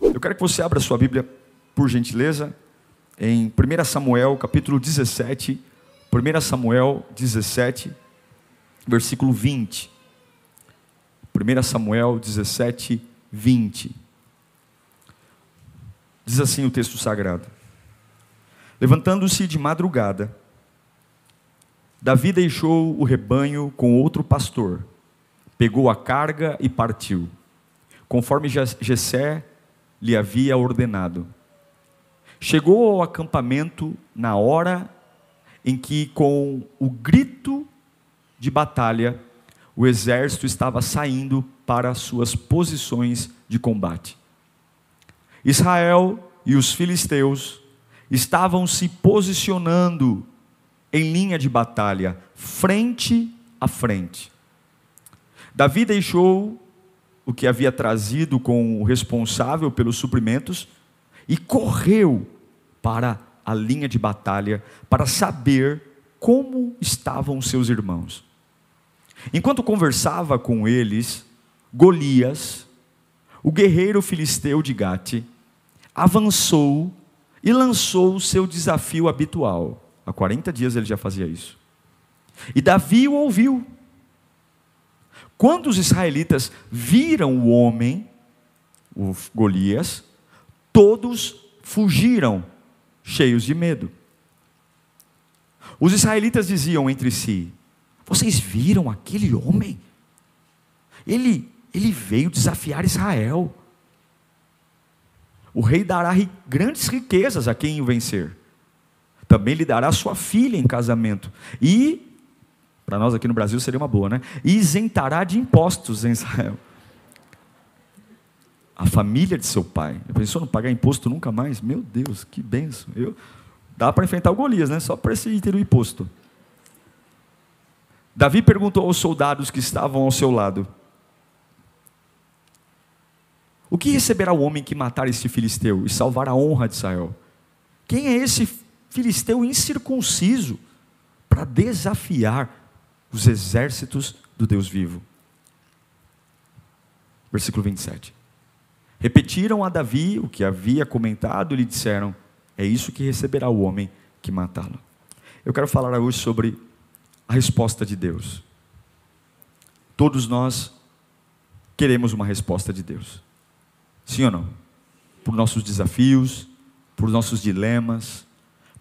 Eu quero que você abra sua Bíblia, por gentileza, em 1 Samuel, capítulo 17. 1 Samuel 17, versículo 20. 1 Samuel 17, 20. Diz assim o texto sagrado: Levantando-se de madrugada, Davi deixou o rebanho com outro pastor, pegou a carga e partiu, conforme Jessé lhe havia ordenado. Chegou ao acampamento na hora em que, com o grito de batalha, o exército estava saindo para suas posições de combate. Israel e os filisteus estavam se posicionando em linha de batalha, frente a frente. Davi deixou o que havia trazido com o responsável pelos suprimentos e correu para a linha de batalha para saber como estavam seus irmãos. Enquanto conversava com eles, Golias, o guerreiro filisteu de Gate avançou e lançou o seu desafio habitual. Há 40 dias ele já fazia isso. E Davi o ouviu. Quando os israelitas viram o homem, o Golias, todos fugiram, cheios de medo. Os israelitas diziam entre si: Vocês viram aquele homem? Ele ele veio desafiar Israel. O rei dará grandes riquezas a quem o vencer. Também lhe dará sua filha em casamento. E, para nós aqui no Brasil seria uma boa, né? Isentará de impostos em Israel. A família de seu pai. Pensou não pagar imposto nunca mais? Meu Deus, que benção. Eu, dá para enfrentar o Golias, né? Só para esse item do imposto. Davi perguntou aos soldados que estavam ao seu lado: o que receberá o homem que matar este filisteu e salvar a honra de Israel? Quem é esse filisteu incircunciso para desafiar os exércitos do Deus vivo? Versículo 27. Repetiram a Davi o que havia comentado e lhe disseram: É isso que receberá o homem que matá-lo. Eu quero falar hoje sobre a resposta de Deus. Todos nós queremos uma resposta de Deus. Sim ou não? Por nossos desafios, por nossos dilemas,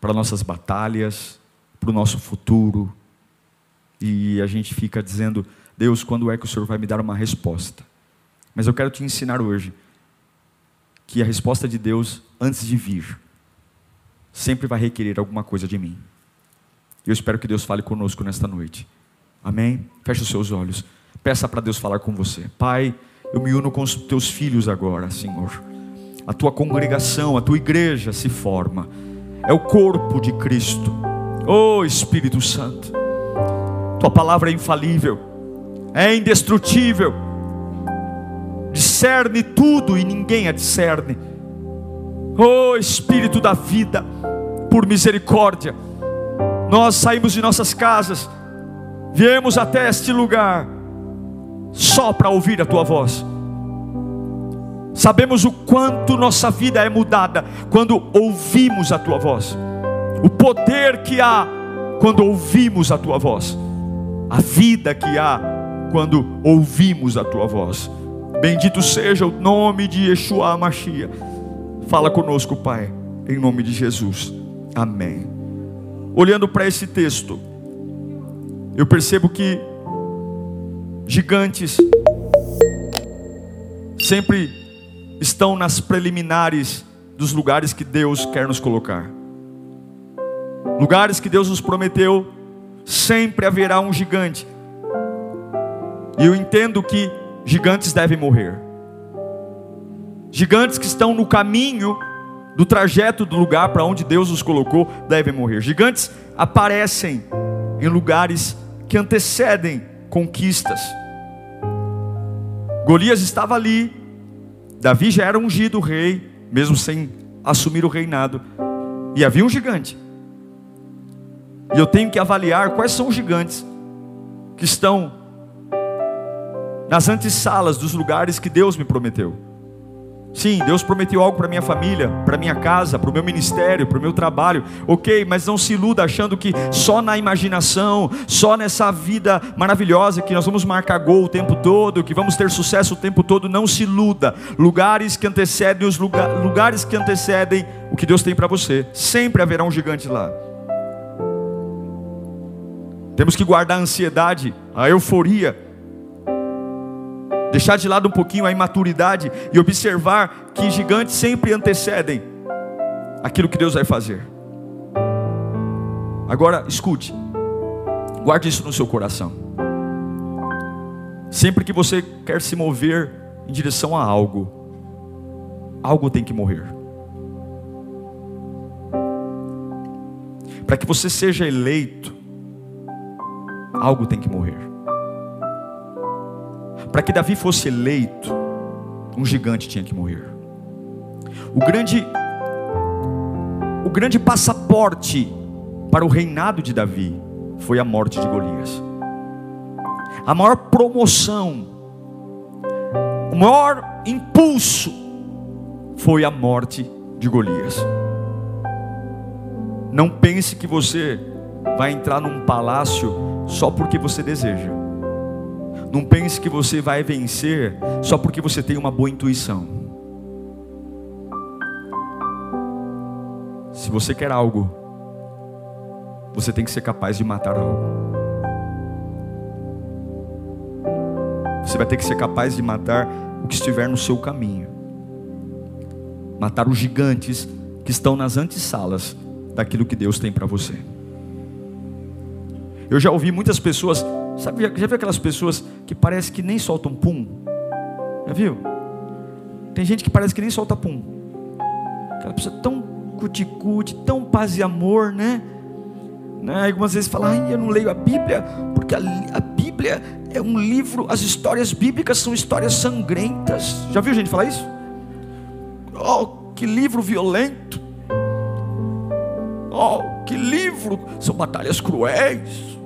para nossas batalhas, para o nosso futuro. E a gente fica dizendo: Deus, quando é que o Senhor vai me dar uma resposta? Mas eu quero te ensinar hoje que a resposta de Deus, antes de vir, sempre vai requerer alguma coisa de mim. Eu espero que Deus fale conosco nesta noite. Amém? Feche os seus olhos. Peça para Deus falar com você. Pai. Eu me uno com os teus filhos agora, Senhor. A tua congregação, a tua igreja se forma. É o corpo de Cristo. Oh Espírito Santo. Tua palavra é infalível. É indestrutível. Discerne tudo e ninguém a discerne. Oh Espírito da vida, por misericórdia, nós saímos de nossas casas, viemos até este lugar só para ouvir a tua voz. Sabemos o quanto nossa vida é mudada quando ouvimos a tua voz, o poder que há quando ouvimos a tua voz, a vida que há quando ouvimos a tua voz. Bendito seja o nome de Yeshua Mashiach. Fala conosco, Pai, em nome de Jesus. Amém. Olhando para esse texto, eu percebo que gigantes sempre estão nas preliminares dos lugares que Deus quer nos colocar. Lugares que Deus nos prometeu, sempre haverá um gigante. E eu entendo que gigantes devem morrer. Gigantes que estão no caminho do trajeto do lugar para onde Deus os colocou, devem morrer. Gigantes aparecem em lugares que antecedem conquistas. Golias estava ali, Davi já era ungido rei, mesmo sem assumir o reinado, e havia um gigante. E eu tenho que avaliar quais são os gigantes que estão nas antessalas dos lugares que Deus me prometeu. Sim, Deus prometeu algo para minha família, para minha casa, para o meu ministério, para o meu trabalho. Ok, mas não se iluda achando que só na imaginação, só nessa vida maravilhosa que nós vamos marcar gol o tempo todo, que vamos ter sucesso o tempo todo. Não se iluda. Lugares que antecedem os lugar, lugares que antecedem o que Deus tem para você. Sempre haverá um gigante lá. Temos que guardar a ansiedade, a euforia deixar de lado um pouquinho a imaturidade e observar que gigantes sempre antecedem aquilo que Deus vai fazer. Agora, escute, guarde isso no seu coração. Sempre que você quer se mover em direção a algo, algo tem que morrer. Para que você seja eleito, algo tem que morrer. Para que Davi fosse eleito, um gigante tinha que morrer. O grande o grande passaporte para o reinado de Davi foi a morte de Golias. A maior promoção, o maior impulso foi a morte de Golias. Não pense que você vai entrar num palácio só porque você deseja. Não pense que você vai vencer só porque você tem uma boa intuição. Se você quer algo, você tem que ser capaz de matar algo. Você vai ter que ser capaz de matar o que estiver no seu caminho. Matar os gigantes que estão nas antessalas daquilo que Deus tem para você. Eu já ouvi muitas pessoas Sabe, já, já viu aquelas pessoas que parece que nem soltam pum? Já viu? Tem gente que parece que nem solta pum. Aquela pessoa tão cuticute, tão paz e amor, né? né? Algumas vezes fala, Ai, eu não leio a Bíblia, porque a, a Bíblia é um livro, as histórias bíblicas são histórias sangrentas. Já viu gente falar isso? Oh, que livro violento. Oh, que livro, são batalhas cruéis.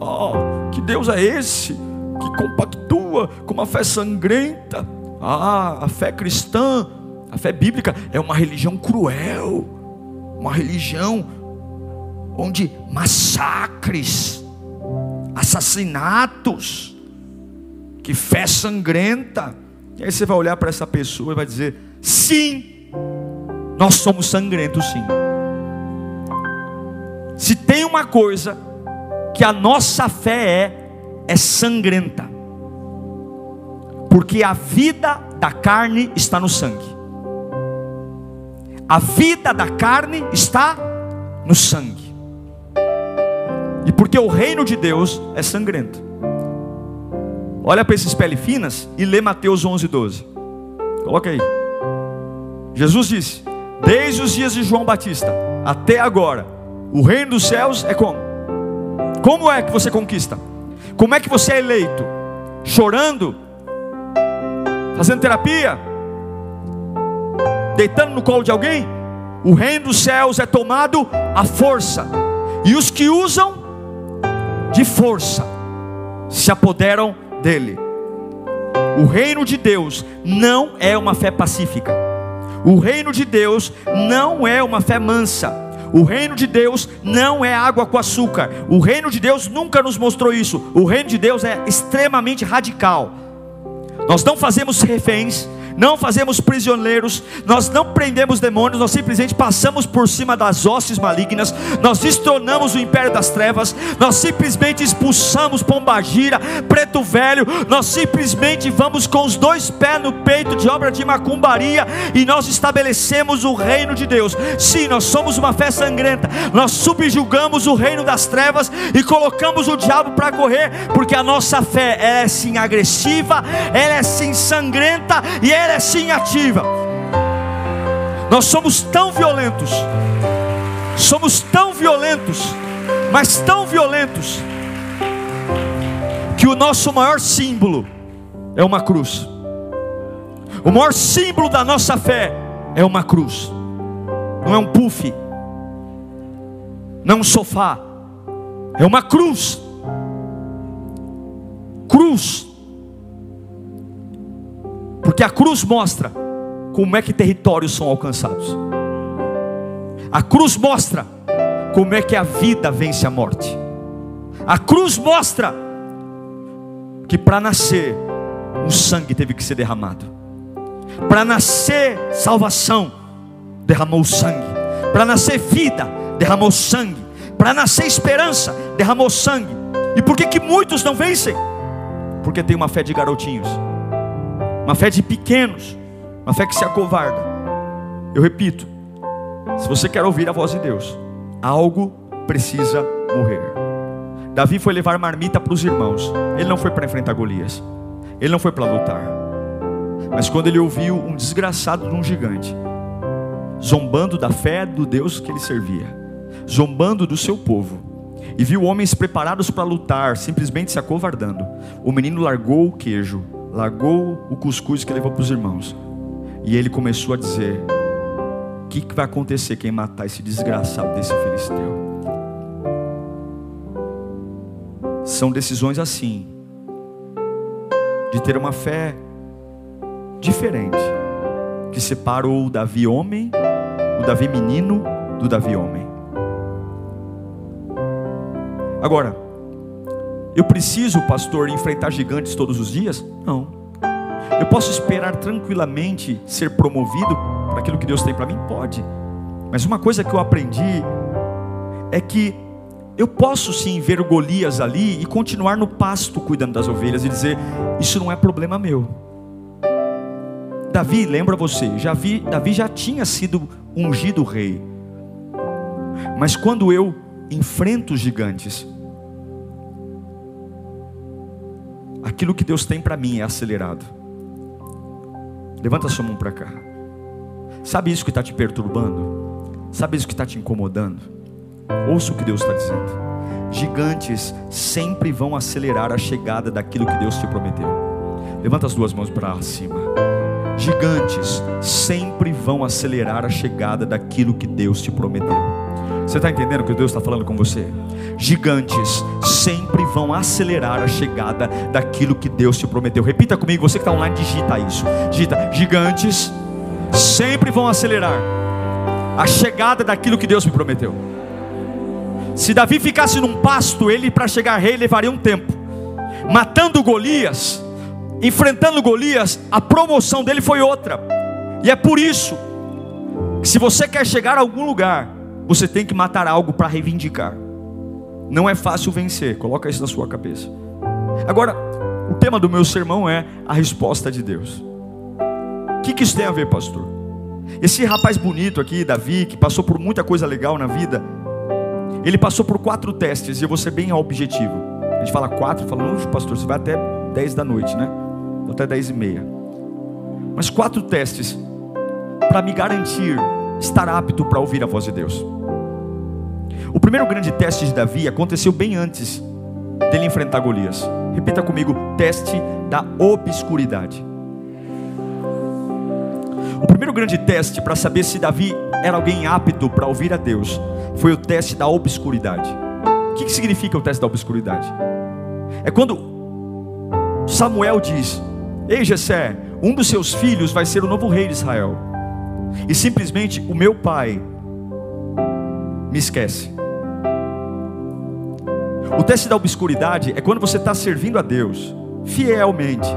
Oh, que Deus é esse que compactua com uma fé sangrenta? Ah, a fé cristã, a fé bíblica é uma religião cruel, uma religião onde massacres, assassinatos, que fé sangrenta. E aí você vai olhar para essa pessoa e vai dizer: sim, nós somos sangrentos, sim. Se tem uma coisa que a nossa fé é, é sangrenta. Porque a vida da carne está no sangue. A vida da carne está no sangue. E porque o reino de Deus é sangrento. Olha para esses pele finas e lê Mateus 11, 12. Coloca aí. Jesus disse: Desde os dias de João Batista até agora, o reino dos céus é como? Como é que você conquista? Como é que você é eleito? Chorando? Fazendo terapia? Deitando no colo de alguém? O reino dos céus é tomado à força, e os que usam de força se apoderam dele. O reino de Deus não é uma fé pacífica. O reino de Deus não é uma fé mansa. O reino de Deus não é água com açúcar. O reino de Deus nunca nos mostrou isso. O reino de Deus é extremamente radical. Nós não fazemos reféns, não fazemos prisioneiros, nós não prendemos demônios, nós simplesmente passamos por cima das hostes malignas, nós destronamos o império das trevas, nós simplesmente expulsamos pombagira, preto velho, nós simplesmente vamos com os dois pés no peito de obra de macumbaria e nós estabelecemos o reino de Deus. Sim, nós somos uma fé sangrenta, nós subjugamos o reino das trevas e colocamos o diabo para correr, porque a nossa fé é sim agressiva, ela é sim sangrenta e ela é sim ativa. Nós somos tão violentos, somos tão violentos, mas tão violentos, que o nosso maior símbolo é uma cruz. O maior símbolo da nossa fé é uma cruz, não é um puff, não é um sofá, é uma cruz. Cruz, porque a cruz mostra como é que territórios são alcançados. A cruz mostra como é que a vida vence a morte. A cruz mostra que para nascer, um sangue teve que ser derramado. Para nascer salvação, derramou sangue. Para nascer vida, derramou sangue. Para nascer esperança, derramou sangue. E por que, que muitos não vencem? Porque tem uma fé de garotinhos uma fé de pequenos, uma fé que se acovarda. Eu repito, se você quer ouvir a voz de Deus, algo precisa morrer. Davi foi levar marmita para os irmãos, ele não foi para enfrentar Golias, ele não foi para lutar, mas quando ele ouviu um desgraçado de um gigante, zombando da fé do Deus que ele servia, zombando do seu povo, e viu homens preparados para lutar, simplesmente se acovardando, o menino largou o queijo largou o cuscuz que levou para os irmãos. E ele começou a dizer: O que, que vai acontecer quem matar esse desgraçado desse filisteu? São decisões assim, de ter uma fé diferente, que separou o Davi homem, o Davi menino, do Davi homem. Agora, eu preciso, pastor, enfrentar gigantes todos os dias? Não. Eu posso esperar tranquilamente ser promovido para aquilo que Deus tem para mim? Pode. Mas uma coisa que eu aprendi é que eu posso sim ver Golias ali e continuar no pasto cuidando das ovelhas e dizer: Isso não é problema meu. Davi, lembra você, já vi, Davi já tinha sido ungido rei. Mas quando eu enfrento os gigantes, aquilo que Deus tem para mim é acelerado. Levanta sua mão para cá. Sabe isso que está te perturbando? Sabe isso que está te incomodando? Ouça o que Deus está dizendo. Gigantes sempre vão acelerar a chegada daquilo que Deus te prometeu. Levanta as duas mãos para cima. Gigantes sempre vão acelerar a chegada daquilo que Deus te prometeu. Você está entendendo o que Deus está falando com você? Gigantes sempre vão acelerar a chegada daquilo que Deus te prometeu. Repita comigo, você que está online, digita isso. Digita, gigantes sempre vão acelerar a chegada daquilo que Deus me prometeu. Se Davi ficasse num pasto, ele para chegar rei levaria um tempo. Matando Golias, enfrentando Golias, a promoção dele foi outra. E é por isso que se você quer chegar a algum lugar, você tem que matar algo para reivindicar. Não é fácil vencer, coloca isso na sua cabeça. Agora, o tema do meu sermão é a resposta de Deus. O que, que isso tem a ver, pastor? Esse rapaz bonito aqui, Davi, que passou por muita coisa legal na vida, ele passou por quatro testes, e eu vou ser bem objetivo. A gente fala quatro, fala, não, pastor, você vai até dez da noite, né? Até dez e meia. Mas quatro testes para me garantir estar apto para ouvir a voz de Deus. O primeiro grande teste de Davi aconteceu bem antes dele enfrentar Golias. Repita comigo: teste da obscuridade. O primeiro grande teste para saber se Davi era alguém apto para ouvir a Deus foi o teste da obscuridade. O que, significa o teste da obscuridade? É quando Samuel diz: Ei Jessé, um dos seus filhos vai ser o novo rei de Israel. E simplesmente o meu pai me esquece. O teste da obscuridade é quando você está servindo a Deus fielmente,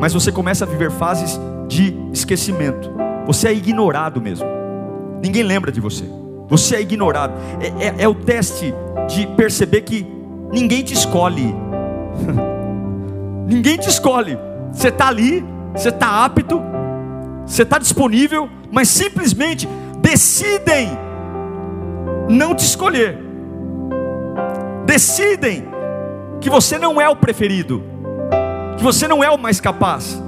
mas você começa a viver fases de esquecimento. Você é ignorado mesmo. Ninguém lembra de você. Você é ignorado. É, é, é o teste de perceber que ninguém te escolhe. ninguém te escolhe. Você está ali, você está apto, você está disponível, mas simplesmente decidem não te escolher. Decidem que você não é o preferido, que você não é o mais capaz.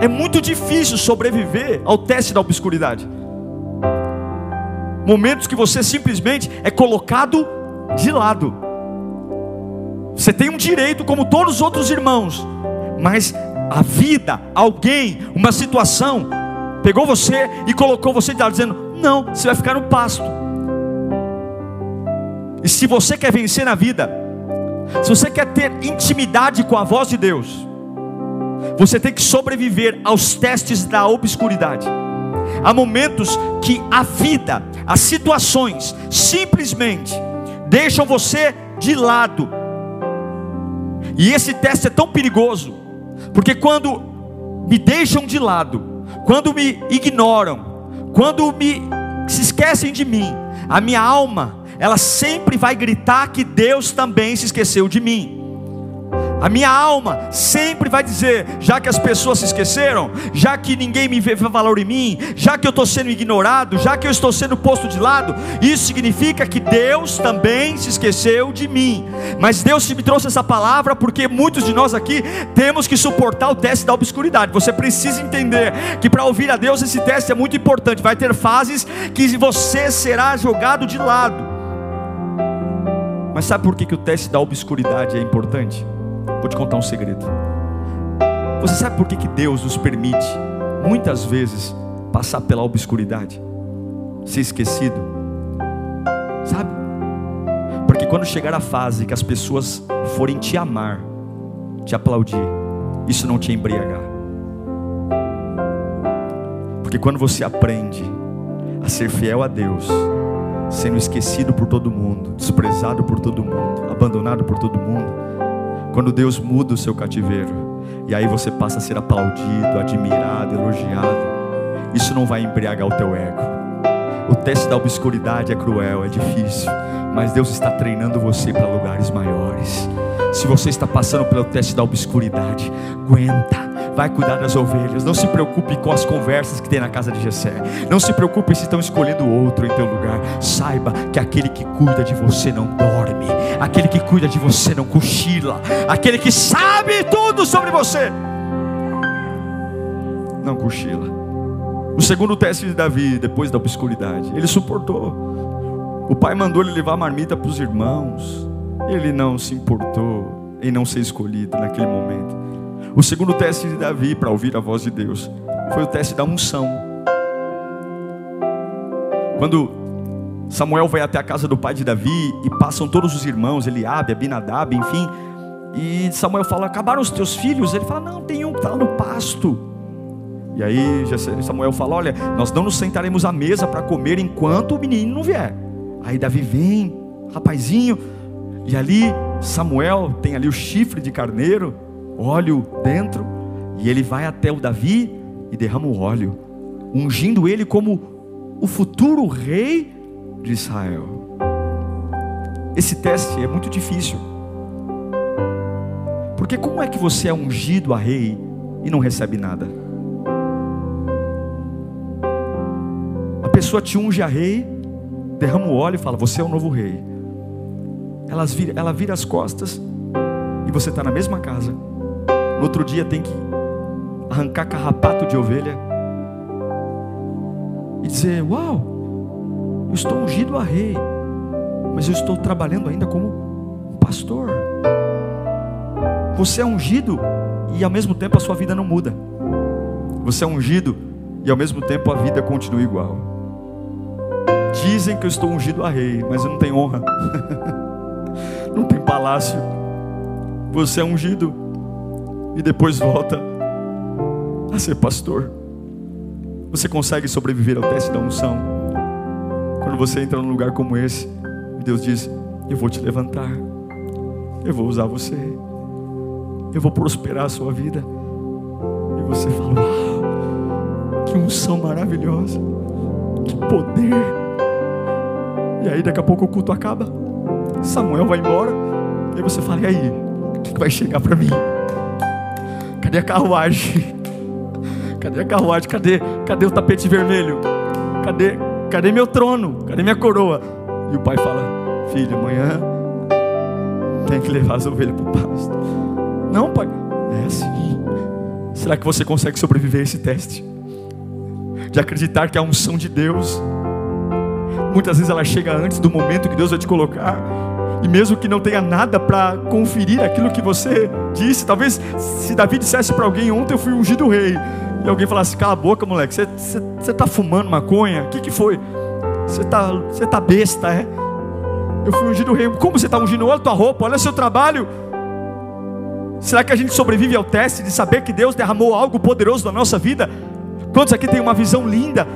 É muito difícil sobreviver ao teste da obscuridade. Momentos que você simplesmente é colocado de lado. Você tem um direito como todos os outros irmãos, mas a vida, alguém, uma situação, pegou você e colocou você de lado, dizendo: Não, você vai ficar no pasto. E se você quer vencer na vida, se você quer ter intimidade com a voz de Deus, você tem que sobreviver aos testes da obscuridade. Há momentos que a vida, as situações, simplesmente deixam você de lado. E esse teste é tão perigoso, porque quando me deixam de lado, quando me ignoram, quando me se esquecem de mim, a minha alma ela sempre vai gritar que Deus também se esqueceu de mim. A minha alma sempre vai dizer: já que as pessoas se esqueceram, já que ninguém me vê valor em mim, já que eu estou sendo ignorado, já que eu estou sendo posto de lado, isso significa que Deus também se esqueceu de mim. Mas Deus me trouxe essa palavra porque muitos de nós aqui temos que suportar o teste da obscuridade. Você precisa entender que para ouvir a Deus esse teste é muito importante. Vai ter fases que você será jogado de lado. Mas sabe por que, que o teste da obscuridade é importante? Vou te contar um segredo. Você sabe por que, que Deus nos permite, muitas vezes, passar pela obscuridade? Ser esquecido? Sabe? Porque quando chegar a fase que as pessoas forem te amar, te aplaudir, isso não te embriagar. Porque quando você aprende a ser fiel a Deus, sendo esquecido por todo mundo, desprezado por todo mundo, abandonado por todo mundo. Quando Deus muda o seu cativeiro, e aí você passa a ser aplaudido, admirado, elogiado, isso não vai embriagar o teu ego. O teste da obscuridade é cruel, é difícil, mas Deus está treinando você para lugares maiores. Se você está passando pelo teste da obscuridade, aguenta vai cuidar das ovelhas. Não se preocupe com as conversas que tem na casa de Jessé. Não se preocupe se estão escolhendo outro em teu lugar. Saiba que aquele que cuida de você não dorme. Aquele que cuida de você não cochila. Aquele que sabe tudo sobre você não cochila. O segundo teste de Davi, depois da obscuridade, ele suportou. O pai mandou ele levar a marmita para os irmãos. Ele não se importou em não ser escolhido naquele momento. O segundo teste de Davi para ouvir a voz de Deus foi o teste da unção. Quando Samuel vai até a casa do pai de Davi e passam todos os irmãos, Eliabe, Abinadab, enfim, e Samuel fala: Acabaram os teus filhos? Ele fala: Não, tem um que está no pasto. E aí Samuel fala: Olha, nós não nos sentaremos à mesa para comer enquanto o menino não vier. Aí Davi vem, rapazinho, e ali Samuel tem ali o chifre de carneiro óleo dentro, e ele vai até o Davi e derrama o óleo, ungindo ele como o futuro rei de Israel. Esse teste é muito difícil. Porque como é que você é ungido a rei e não recebe nada? A pessoa te unge a rei, derrama o óleo e fala: Você é o novo rei. Ela vira, ela vira as costas e você está na mesma casa no outro dia tem que arrancar carrapato de ovelha e dizer: Uau, eu estou ungido a rei, mas eu estou trabalhando ainda como pastor. Você é ungido e ao mesmo tempo a sua vida não muda. Você é ungido e ao mesmo tempo a vida continua igual. Dizem que eu estou ungido a rei, mas eu não tenho honra, não tem palácio. Você é ungido e depois volta a ser pastor. Você consegue sobreviver ao teste da unção? Quando você entra num lugar como esse, Deus diz: Eu vou te levantar, eu vou usar você, eu vou prosperar a sua vida. E você fala: Uau, que unção maravilhosa, que poder. E aí daqui a pouco o culto acaba, Samuel vai embora, e você fala: E aí, o que vai chegar para mim? Cadê a carruagem? Cadê a carruagem? Cadê, cadê o tapete vermelho? Cadê, cadê meu trono? Cadê minha coroa? E o pai fala: Filho, amanhã tem que levar as ovelhas para o pasto. Não, pai, é assim. Será que você consegue sobreviver a esse teste? De acreditar que a unção de Deus, muitas vezes ela chega antes do momento que Deus vai te colocar, e mesmo que não tenha nada para conferir aquilo que você disse, talvez se Davi dissesse para alguém: Ontem eu fui ungido rei, e alguém falasse: Cala a boca, moleque, você está fumando maconha? O que, que foi? Você está você tá besta, é? Eu fui ungido rei. Como você está ungindo? Olha a tua roupa, olha seu trabalho. Será que a gente sobrevive ao teste de saber que Deus derramou algo poderoso na nossa vida? Quantos aqui têm uma visão linda?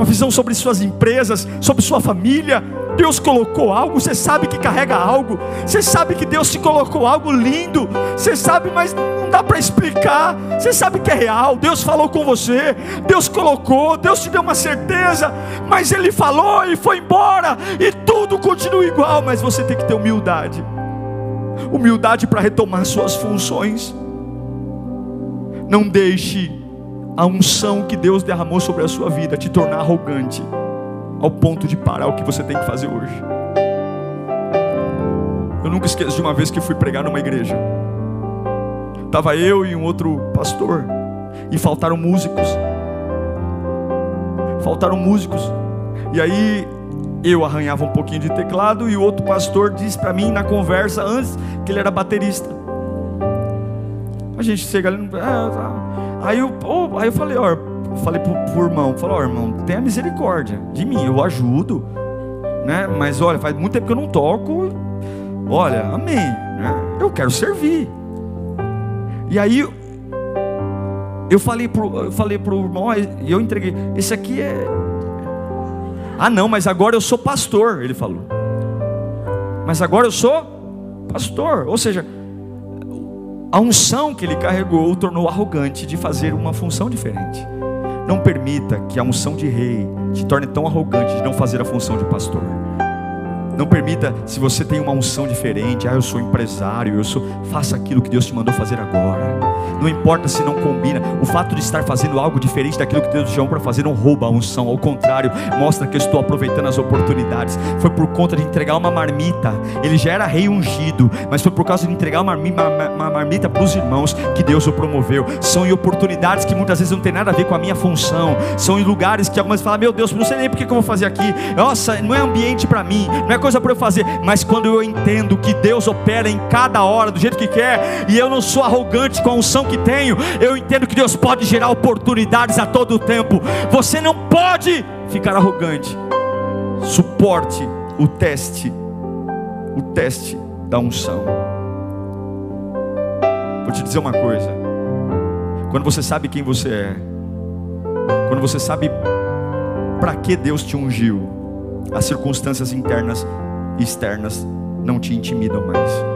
Uma visão sobre suas empresas, sobre sua família? Deus colocou algo, você sabe que carrega algo, você sabe que Deus te colocou algo lindo, você sabe, mas não dá para explicar, você sabe que é real, Deus falou com você, Deus colocou, Deus te deu uma certeza, mas Ele falou e foi embora, e tudo continua igual, mas você tem que ter humildade. Humildade para retomar suas funções. Não deixe a unção que Deus derramou sobre a sua vida te tornar arrogante ao ponto de parar o que você tem que fazer hoje. Eu nunca esqueço de uma vez que fui pregar numa igreja. Tava eu e um outro pastor e faltaram músicos. Faltaram músicos. E aí eu arranhava um pouquinho de teclado e o outro pastor disse para mim na conversa antes que ele era baterista. A gente chega ali, ah, tá. Aí, eu, oh, aí eu falei, ó, falei pro, pro irmão, falou, ó, irmão, tenha misericórdia de mim, eu ajudo, né? Mas olha, faz muito tempo que eu não toco, olha, amém, né? Eu quero servir. E aí eu falei pro, eu falei pro irmão, e eu entreguei, esse aqui é ah, não, mas agora eu sou pastor, ele falou. Mas agora eu sou pastor. Ou seja, a unção que ele carregou o tornou arrogante de fazer uma função diferente. Não permita que a unção de rei te torne tão arrogante de não fazer a função de pastor. Não permita, se você tem uma unção diferente, ah, eu sou empresário, eu sou, faça aquilo que Deus te mandou fazer agora. Não importa se não combina, o fato de estar fazendo algo diferente daquilo que Deus te chamou para fazer não rouba a unção, ao contrário, mostra que eu estou aproveitando as oportunidades. Foi por conta de entregar uma marmita, ele já era rei ungido, mas foi por causa de entregar uma, marmita para os irmãos que Deus o promoveu. São em oportunidades que muitas vezes não tem nada a ver com a minha função, são em lugares que algumas falam: Meu Deus, não sei nem porque que eu vou fazer aqui, nossa, não é ambiente para mim, não é coisa para eu fazer, mas quando eu entendo que Deus opera em cada hora do jeito que quer, e eu não sou arrogante com a unção que tenho, eu entendo que Deus pode gerar oportunidades a todo tempo. Você não pode ficar arrogante. Suporte o teste, o teste da unção. Vou te dizer uma coisa. Quando você sabe quem você é, quando você sabe para que Deus te ungiu, as circunstâncias internas e externas não te intimidam mais.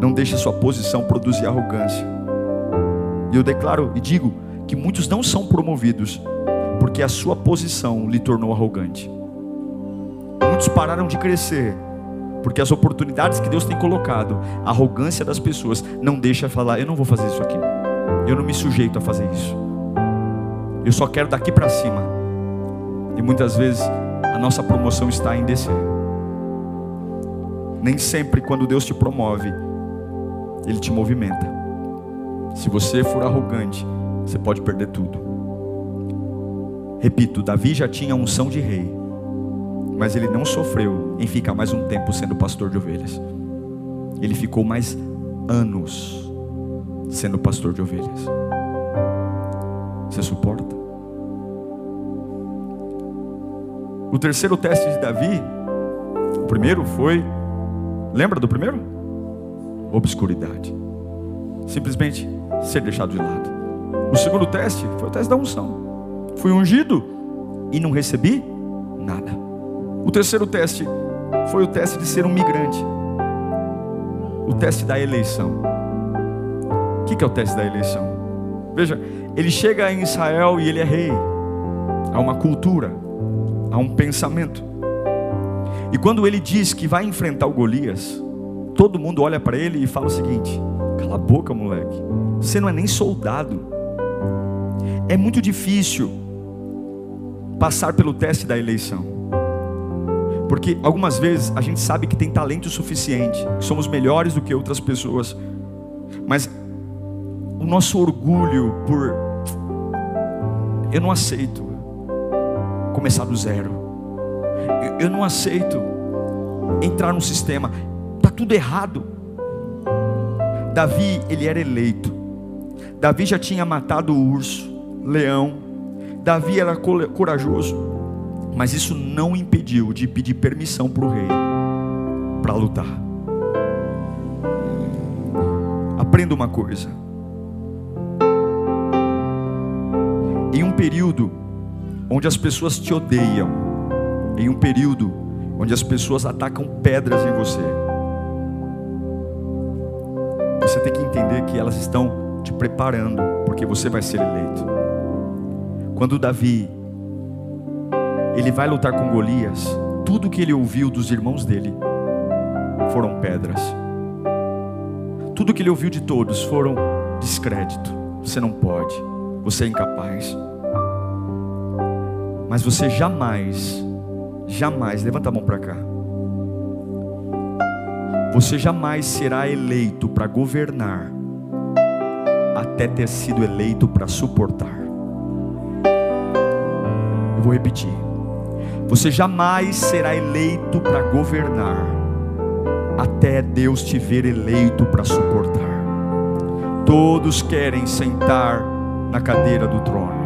Não deixe sua posição produzir arrogância. E eu declaro e digo que muitos não são promovidos porque a sua posição lhe tornou arrogante. Muitos pararam de crescer porque as oportunidades que Deus tem colocado, a arrogância das pessoas não deixa falar, eu não vou fazer isso aqui. Eu não me sujeito a fazer isso. Eu só quero daqui para cima. E muitas vezes a nossa promoção está em descer. Nem sempre quando Deus te promove, Ele te movimenta. Se você for arrogante, você pode perder tudo. Repito, Davi já tinha unção de rei, mas ele não sofreu em ficar mais um tempo sendo pastor de ovelhas. Ele ficou mais anos sendo pastor de ovelhas. Você suporta? O terceiro teste de Davi, o primeiro foi, lembra do primeiro? Obscuridade. Simplesmente ser deixado de lado. O segundo teste foi o teste da unção. Fui ungido e não recebi nada. O terceiro teste foi o teste de ser um migrante. O teste da eleição. O que é o teste da eleição? Veja, ele chega em Israel e ele é rei. Há uma cultura a um pensamento. E quando ele diz que vai enfrentar o Golias, todo mundo olha para ele e fala o seguinte: cala a boca, moleque, você não é nem soldado. É muito difícil passar pelo teste da eleição. Porque algumas vezes a gente sabe que tem talento suficiente, que somos melhores do que outras pessoas, mas o nosso orgulho por eu não aceito começar do zero. Eu, não aceito entrar no sistema. Tudo errado. Davi, ele era eleito. Davi já tinha matado o urso, leão. Davi era corajoso. Mas isso não impediu de pedir permissão para o rei para lutar. Aprenda uma coisa. Em um período onde as pessoas te odeiam, em um período onde as pessoas atacam pedras em você, você tem que entender que elas estão te preparando, porque você vai ser eleito. Quando Davi ele vai lutar com Golias, tudo que ele ouviu dos irmãos dele foram pedras. Tudo que ele ouviu de todos foram descrédito. Você não pode, você é incapaz. Mas você jamais, jamais, levanta a mão para cá. Você jamais será eleito para governar até ter sido eleito para suportar. Eu vou repetir. Você jamais será eleito para governar até Deus te ver eleito para suportar. Todos querem sentar na cadeira do trono.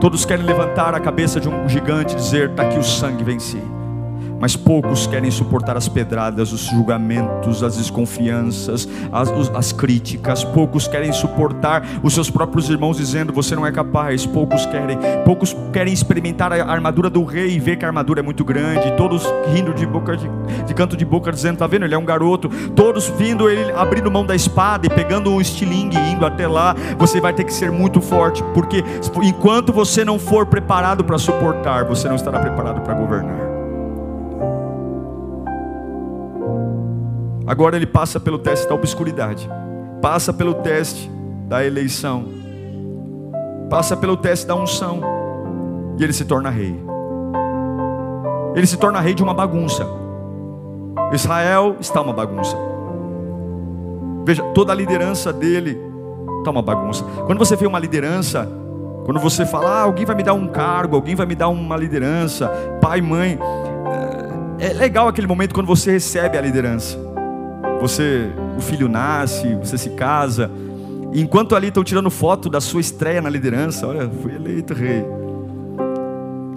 Todos querem levantar a cabeça de um gigante e dizer: está aqui o sangue venci mas poucos querem suportar as pedradas, os julgamentos, as desconfianças, as, as, críticas. Poucos querem suportar os seus próprios irmãos dizendo você não é capaz. Poucos querem, poucos querem experimentar a armadura do rei e ver que a armadura é muito grande. Todos rindo de boca de, de canto de boca dizendo tá vendo ele é um garoto. Todos vindo ele abrindo mão da espada e pegando um estilingue indo até lá. Você vai ter que ser muito forte porque enquanto você não for preparado para suportar, você não estará preparado para governar. Agora ele passa pelo teste da obscuridade, passa pelo teste da eleição, passa pelo teste da unção, e ele se torna rei. Ele se torna rei de uma bagunça. Israel está uma bagunça. Veja, toda a liderança dele está uma bagunça. Quando você vê uma liderança, quando você fala, ah, alguém vai me dar um cargo, alguém vai me dar uma liderança, pai, mãe, é legal aquele momento quando você recebe a liderança. Você, o filho nasce, você se casa. E enquanto ali estão tirando foto da sua estreia na liderança, olha, fui eleito rei.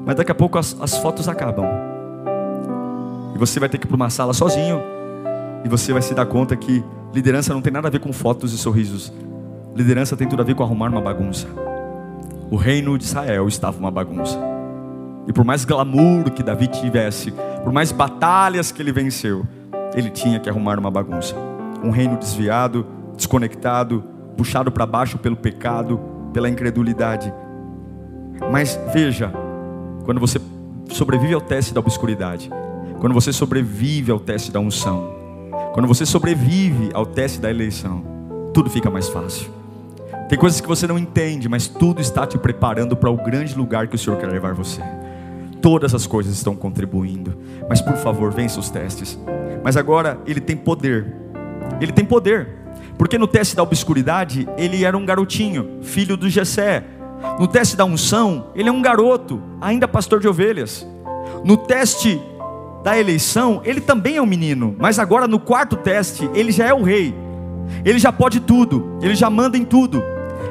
Mas daqui a pouco as, as fotos acabam. E você vai ter que ir para uma sala sozinho. E você vai se dar conta que liderança não tem nada a ver com fotos e sorrisos. Liderança tem tudo a ver com arrumar uma bagunça. O reino de Israel estava uma bagunça. E por mais glamour que Davi tivesse, por mais batalhas que ele venceu, ele tinha que arrumar uma bagunça. Um reino desviado, desconectado, puxado para baixo pelo pecado, pela incredulidade. Mas veja, quando você sobrevive ao teste da obscuridade, quando você sobrevive ao teste da unção, quando você sobrevive ao teste da eleição, tudo fica mais fácil. Tem coisas que você não entende, mas tudo está te preparando para o grande lugar que o Senhor quer levar você. Todas as coisas estão contribuindo. Mas por favor, vença os testes. Mas agora ele tem poder. Ele tem poder. Porque no teste da obscuridade, ele era um garotinho, filho do Jessé. No teste da unção, ele é um garoto, ainda pastor de ovelhas. No teste da eleição, ele também é um menino, mas agora no quarto teste, ele já é o rei. Ele já pode tudo, ele já manda em tudo.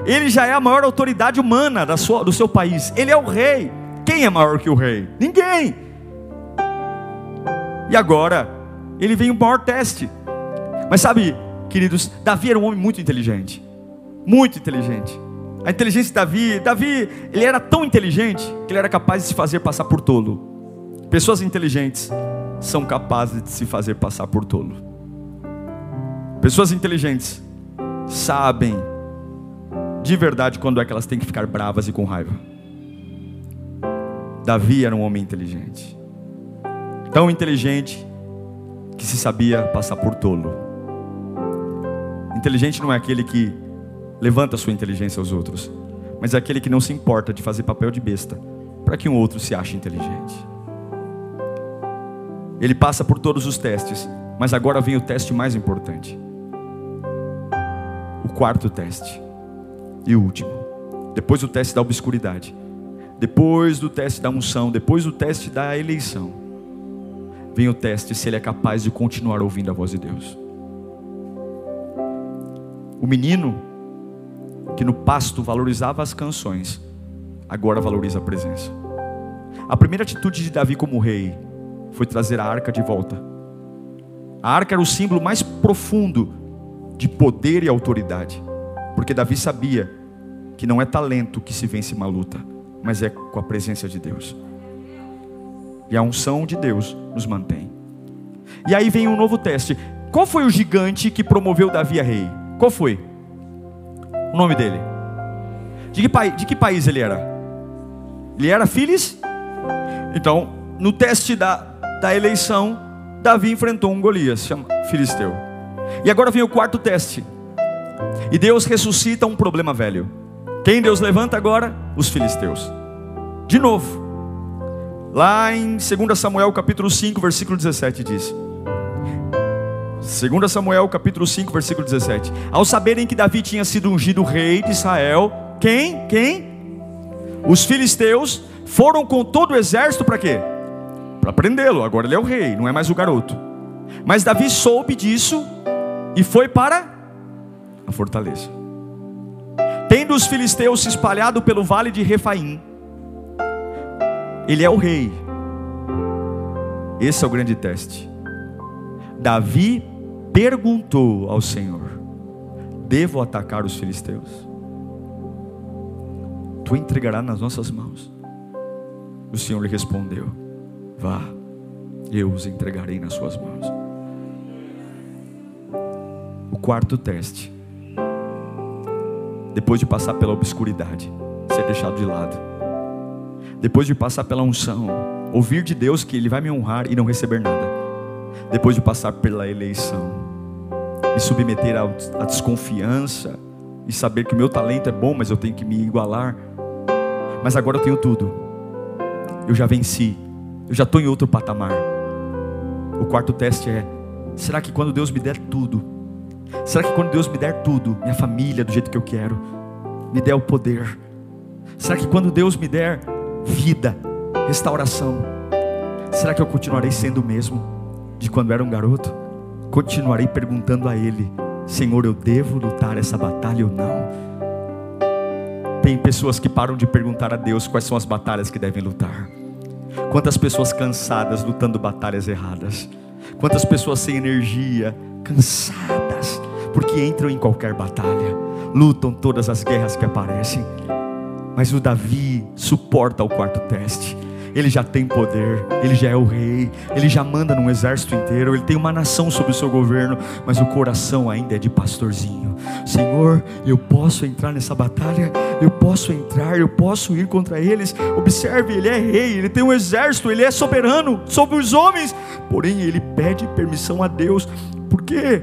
Ele já é a maior autoridade humana da sua, do seu país. Ele é o rei. Quem é maior que o rei? Ninguém. E agora, ele vem o maior teste. Mas sabe, queridos, Davi era um homem muito inteligente. Muito inteligente. A inteligência de Davi, Davi, ele era tão inteligente que ele era capaz de se fazer passar por tolo. Pessoas inteligentes são capazes de se fazer passar por tolo. Pessoas inteligentes sabem de verdade quando é que elas têm que ficar bravas e com raiva. Davi era um homem inteligente. Tão inteligente que se sabia passar por tolo. Inteligente não é aquele que levanta sua inteligência aos outros, mas é aquele que não se importa de fazer papel de besta para que um outro se ache inteligente. Ele passa por todos os testes, mas agora vem o teste mais importante. O quarto teste. E o último, depois do teste da obscuridade, depois do teste da unção, depois do teste da eleição, vem o teste se ele é capaz de continuar ouvindo a voz de Deus. O menino que no pasto valorizava as canções, agora valoriza a presença. A primeira atitude de Davi como rei foi trazer a arca de volta. A arca era o símbolo mais profundo de poder e autoridade, porque Davi sabia que não é talento que se vence uma luta, mas é com a presença de Deus. E a unção de Deus nos mantém. E aí vem um novo teste. Qual foi o gigante que promoveu Davi a rei? Qual foi? O nome dele? De que, de que país ele era? Ele era Filis? Então, no teste da, da eleição, Davi enfrentou um Golias, filisteu. E agora vem o quarto teste. E Deus ressuscita um problema velho. Quem Deus levanta agora? Os filisteus. De novo. Lá em 2 Samuel capítulo 5, versículo 17 diz: 2 Samuel capítulo 5, versículo 17. Ao saberem que Davi tinha sido ungido rei de Israel, quem? Quem? Os filisteus foram com todo o exército para quê? Para prendê-lo. Agora ele é o rei, não é mais o garoto. Mas Davi soube disso e foi para a fortaleza. Tendo os filisteus se espalhado pelo vale de Refaim, ele é o rei. Esse é o grande teste. Davi perguntou ao Senhor: Devo atacar os filisteus? Tu entregarás nas nossas mãos. O Senhor lhe respondeu: Vá, eu os entregarei nas suas mãos. O quarto teste, depois de passar pela obscuridade, ser deixado de lado, depois de passar pela unção, ouvir de Deus que Ele vai me honrar e não receber nada, depois de passar pela eleição, me submeter à desconfiança e saber que o meu talento é bom, mas eu tenho que me igualar. Mas agora eu tenho tudo. Eu já venci. Eu já estou em outro patamar. O quarto teste é: será que quando Deus me der tudo, será que quando Deus me der tudo, minha família do jeito que eu quero, me der o poder, será que quando Deus me der vida, restauração, será que eu continuarei sendo o mesmo de quando era um garoto? continuarei perguntando a Ele: Senhor, eu devo lutar essa batalha ou não? Tem pessoas que param de perguntar a Deus quais são as batalhas que devem lutar. Quantas pessoas cansadas lutando batalhas erradas. Quantas pessoas sem energia, cansadas, porque entram em qualquer batalha, lutam todas as guerras que aparecem. Mas o Davi suporta o quarto teste ele já tem poder, ele já é o rei, ele já manda num exército inteiro, ele tem uma nação sob o seu governo, mas o coração ainda é de pastorzinho. Senhor, eu posso entrar nessa batalha, eu posso entrar, eu posso ir contra eles. Observe, ele é rei, ele tem um exército, ele é soberano sobre os homens, porém ele pede permissão a Deus, por quê?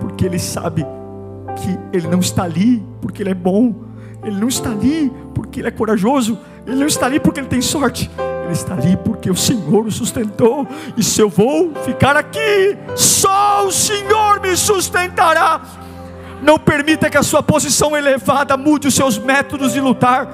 Porque ele sabe que ele não está ali porque ele é bom, ele não está ali porque ele é corajoso, ele não está ali porque ele tem sorte, ele está ali porque o Senhor o sustentou. E se eu vou ficar aqui, só o Senhor me sustentará. Não permita que a sua posição elevada mude os seus métodos de lutar.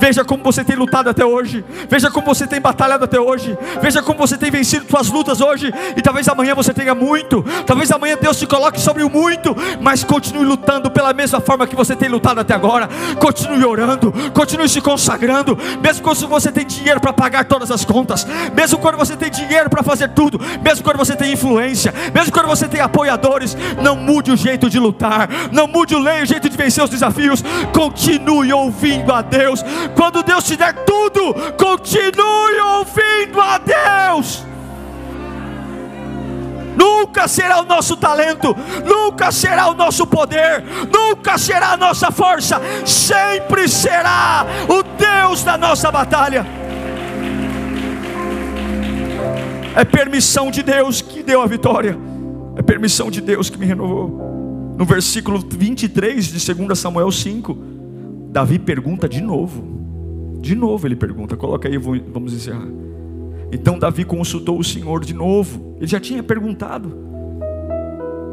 Veja como você tem lutado até hoje. Veja como você tem batalhado até hoje. Veja como você tem vencido suas lutas hoje. E talvez amanhã você tenha muito. Talvez amanhã Deus te coloque sobre o muito. Mas continue lutando pela mesma forma que você tem lutado até agora. Continue orando. Continue se consagrando. Mesmo quando você tem dinheiro para pagar todas as contas. Mesmo quando você tem dinheiro para fazer tudo. Mesmo quando você tem influência. Mesmo quando você tem apoiadores. Não mude o jeito de lutar. Não mude o jeito de vencer os desafios. Continue ouvindo a Deus quando Deus te der tudo, continue ouvindo a Deus. Nunca será o nosso talento, nunca será o nosso poder, nunca será a nossa força, sempre será o Deus da nossa batalha. É permissão de Deus que deu a vitória, é permissão de Deus que me renovou. No versículo 23 de 2 Samuel 5, Davi pergunta de novo: de novo ele pergunta, coloca aí, vamos encerrar. Então Davi consultou o Senhor de novo. Ele já tinha perguntado: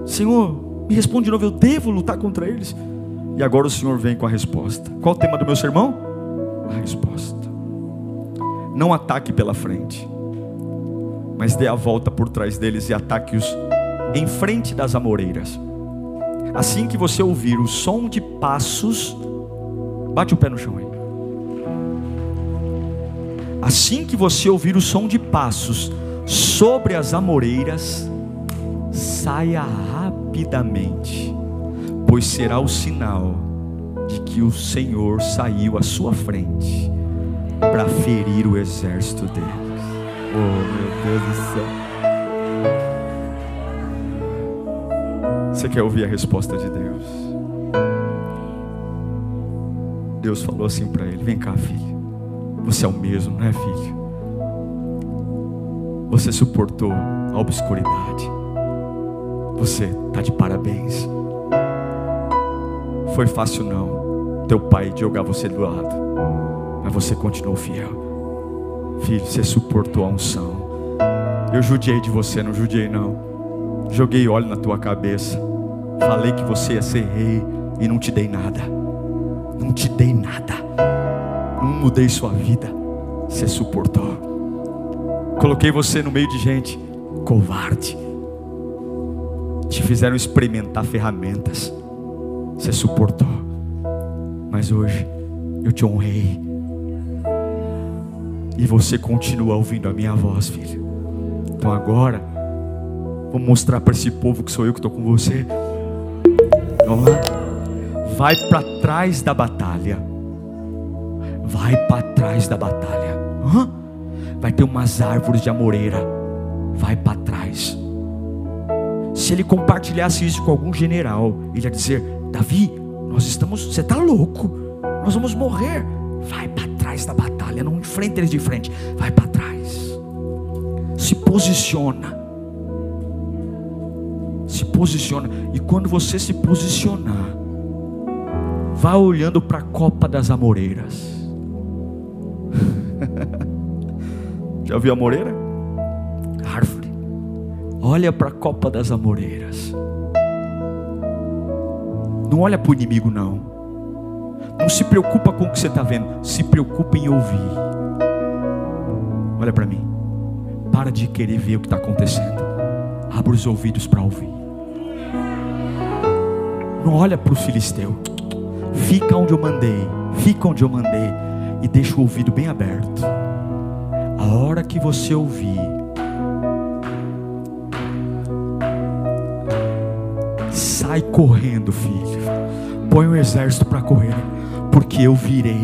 Senhor, me responde de novo, eu devo lutar contra eles? E agora o Senhor vem com a resposta. Qual o tema do meu sermão? A resposta. Não ataque pela frente, mas dê a volta por trás deles e ataque-os em frente das amoreiras. Assim que você ouvir o som de passos, bate o pé no chão aí. Assim que você ouvir o som de passos sobre as amoreiras, saia rapidamente, pois será o sinal de que o Senhor saiu à sua frente para ferir o exército deles. Oh, meu Deus do céu. Você quer ouvir a resposta de Deus? Deus falou assim para ele: Vem cá, filho. Você é o mesmo, não é, filho? Você suportou a obscuridade. Você está de parabéns. Foi fácil não. Teu pai jogar você do lado. Mas você continuou fiel. Filho, você suportou a unção. Eu judiei de você, não judiei não. Joguei óleo na tua cabeça. Falei que você ia ser rei e não te dei nada. Não te dei nada. Mudei sua vida. Você suportou. Coloquei você no meio de gente covarde te fizeram experimentar ferramentas, você suportou, mas hoje eu te honrei, e você continua ouvindo a minha voz, filho. Então agora, vou mostrar para esse povo que sou eu que estou com você. Vamos lá. Vai para trás da batalha. Vai para trás da batalha. Hã? Vai ter umas árvores de amoreira. Vai para trás. Se ele compartilhasse isso com algum general, ele ia dizer: Davi, nós estamos, você está louco, nós vamos morrer. Vai para trás da batalha, não enfrenta eles de frente, vai para trás. Se posiciona. Se posiciona. E quando você se posicionar, vá olhando para a copa das amoreiras. Já viu a amoreira? Árvore olha para a copa das amoreiras. Não olha para o inimigo, não. Não se preocupa com o que você está vendo. Se preocupa em ouvir. Olha para mim. Para de querer ver o que está acontecendo. Abra os ouvidos para ouvir. Não olha para o filisteu. Fica onde eu mandei. Fica onde eu mandei. E deixa o ouvido bem aberto. A hora que você ouvir Sai correndo, filho. Põe o um exército para correr, porque eu virei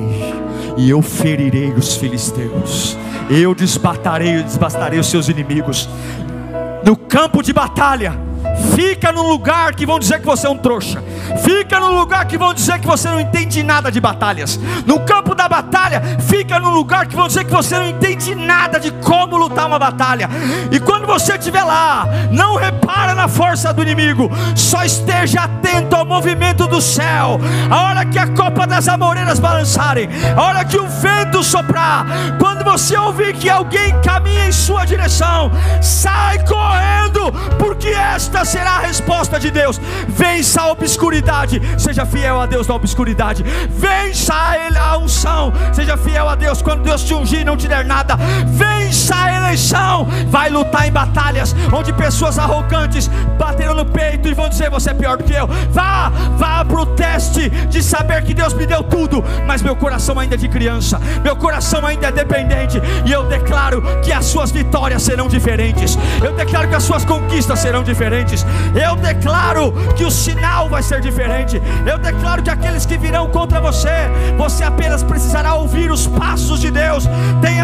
e eu ferirei os filisteus. Eu desbatarei e desbastarei os seus inimigos. No campo de batalha, Fica no lugar que vão dizer que você é um trouxa. Fica no lugar que vão dizer que você não entende nada de batalhas. No campo da batalha, fica no lugar que vão dizer que você não entende nada de como lutar uma batalha. E quando você estiver lá, não repara na força do inimigo, só esteja atento ao movimento do céu. A hora que a copa das amoreiras balançarem, a hora que o vento soprar, quando você ouvir que alguém caminha em sua direção, sai correndo, porque esta será a resposta de Deus. Vença a obscuridade, seja fiel a Deus na obscuridade. Vença a unção, seja fiel a Deus quando Deus te ungir e não te der nada. Vença a eleição, vai lutar em batalhas onde pessoas arrogantes baterão no peito e vão dizer: Você é pior do que eu. Vá, vá para o teste de saber que Deus me deu tudo, mas meu coração ainda é de criança, meu coração ainda é dependente. E eu declaro que as suas vitórias serão diferentes. Eu declaro que as suas conquistas serão diferentes diferentes. Eu declaro que o sinal vai ser diferente. Eu declaro que aqueles que virão contra você, você apenas precisará ouvir os passos de Deus.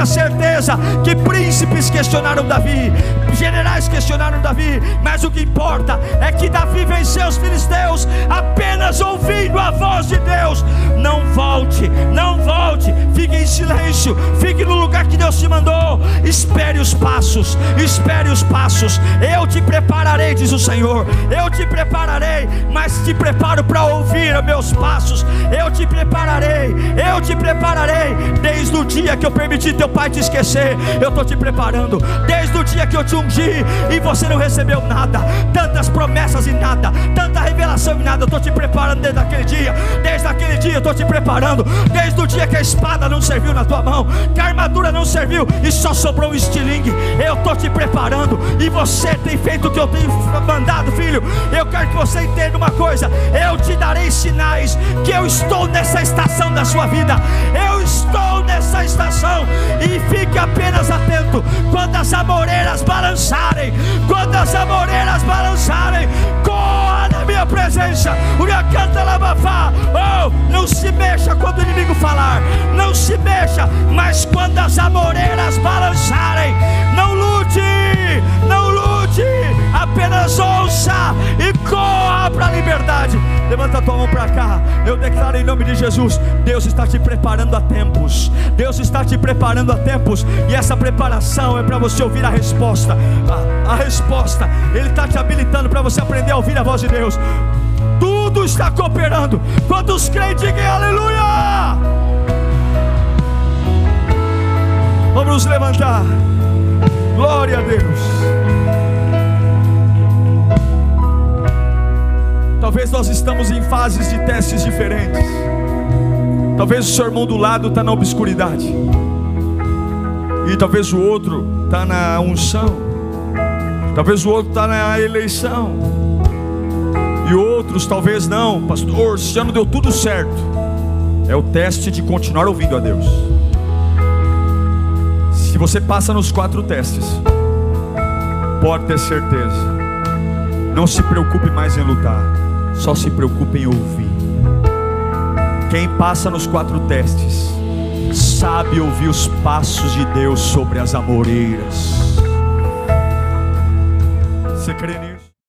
Certeza que príncipes questionaram Davi, generais questionaram Davi, mas o que importa é que Davi venceu os filisteus apenas ouvindo a voz de Deus. Não volte, não volte, fique em silêncio, fique no lugar que Deus te mandou. Espere os passos, espere os passos. Eu te prepararei, diz o Senhor. Eu te prepararei, mas te preparo para ouvir meus passos. Eu te prepararei, eu te prepararei desde o dia que eu permiti teu pai te esquecer, eu estou te preparando. Desde o dia que eu te ungi e você não recebeu nada, tantas promessas e nada, tanta revelação e nada, eu estou te preparando desde aquele dia. Desde aquele dia eu estou te preparando. Desde o dia que a espada não serviu na tua mão, que a armadura não serviu e só sobrou um estilingue, eu estou te preparando. E você tem feito o que eu tenho mandado, filho. Eu quero que você entenda uma coisa: eu te darei sinais que eu estou nessa estação da sua vida. Eu estou nessa estação e fique apenas atento quando as amoreiras balançarem, quando as amoreiras balançarem, corra na minha presença. O canta lavafá. Oh, não se mexa quando o inimigo falar, não se mexa, mas quando as amoreiras balançarem, não lute, Em nome de Jesus: Deus está te preparando a tempos. Deus está te preparando a tempos. E essa preparação é para você ouvir a resposta. A, a resposta. Ele está te habilitando para você aprender a ouvir a voz de Deus. Tudo está cooperando. Quantos crentes digam aleluia? Vamos nos levantar. Glória a Deus. Talvez nós estamos em fases de testes diferentes. Talvez o seu irmão do lado está na obscuridade. E talvez o outro está na unção. Talvez o outro está na eleição. E outros talvez não. Pastor, esse ano deu tudo certo. É o teste de continuar ouvindo a Deus. Se você passa nos quatro testes, pode ter certeza. Não se preocupe mais em lutar só se preocupe em ouvir. Quem passa nos quatro testes sabe ouvir os passos de Deus sobre as amoreiras. Você crê nisso?